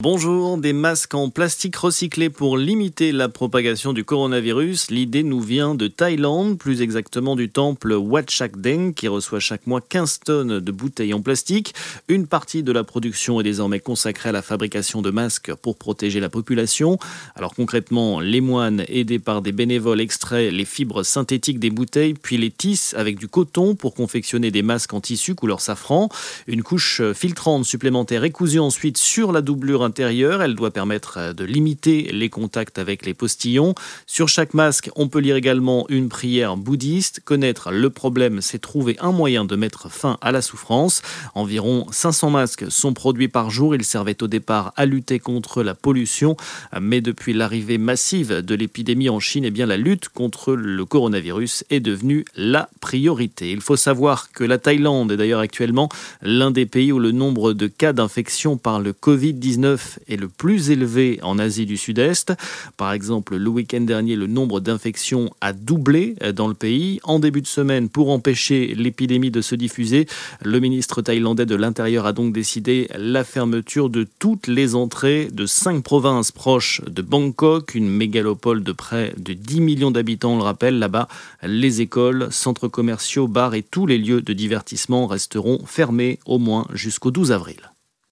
Bonjour, des masques en plastique recyclé pour limiter la propagation du coronavirus. L'idée nous vient de Thaïlande, plus exactement du temple Wat Chak Deng qui reçoit chaque mois 15 tonnes de bouteilles en plastique. Une partie de la production est désormais consacrée à la fabrication de masques pour protéger la population. Alors concrètement, les moines aidés par des bénévoles extraient les fibres synthétiques des bouteilles puis les tissent avec du coton pour confectionner des masques en tissu couleur safran. Une couche filtrante supplémentaire est cousue ensuite sur la doublure intérieure. Elle doit permettre euh, de limiter les contacts avec les postillons. Sur chaque masque, on peut lire également une prière bouddhiste. Connaître le problème, c'est trouver un moyen de mettre fin à la souffrance. Environ 500 masques sont produits par jour. Ils servaient au départ à lutter contre la pollution. Mais depuis l'arrivée massive de l'épidémie en Chine, eh bien, la lutte contre le coronavirus est devenue la priorité. Il faut savoir que la Thaïlande est d'ailleurs actuellement l'un des pays où le nombre de cas d'infection par le Covid-19 est le plus élevé en Asie du Sud-Est. Par exemple, le week-end dernier, le nombre d'infections a doublé dans le pays. En début de semaine, pour empêcher l'épidémie de se diffuser, le ministre thaïlandais de l'Intérieur a donc décidé la fermeture de toutes les entrées de cinq provinces proches de Bangkok, une mégalopole de près de 10 millions d'habitants, on le rappelle. Là-bas, les écoles, centres commerciaux, bars et tous les lieux de divertissement resteront fermés au moins jusqu'au 12 avril.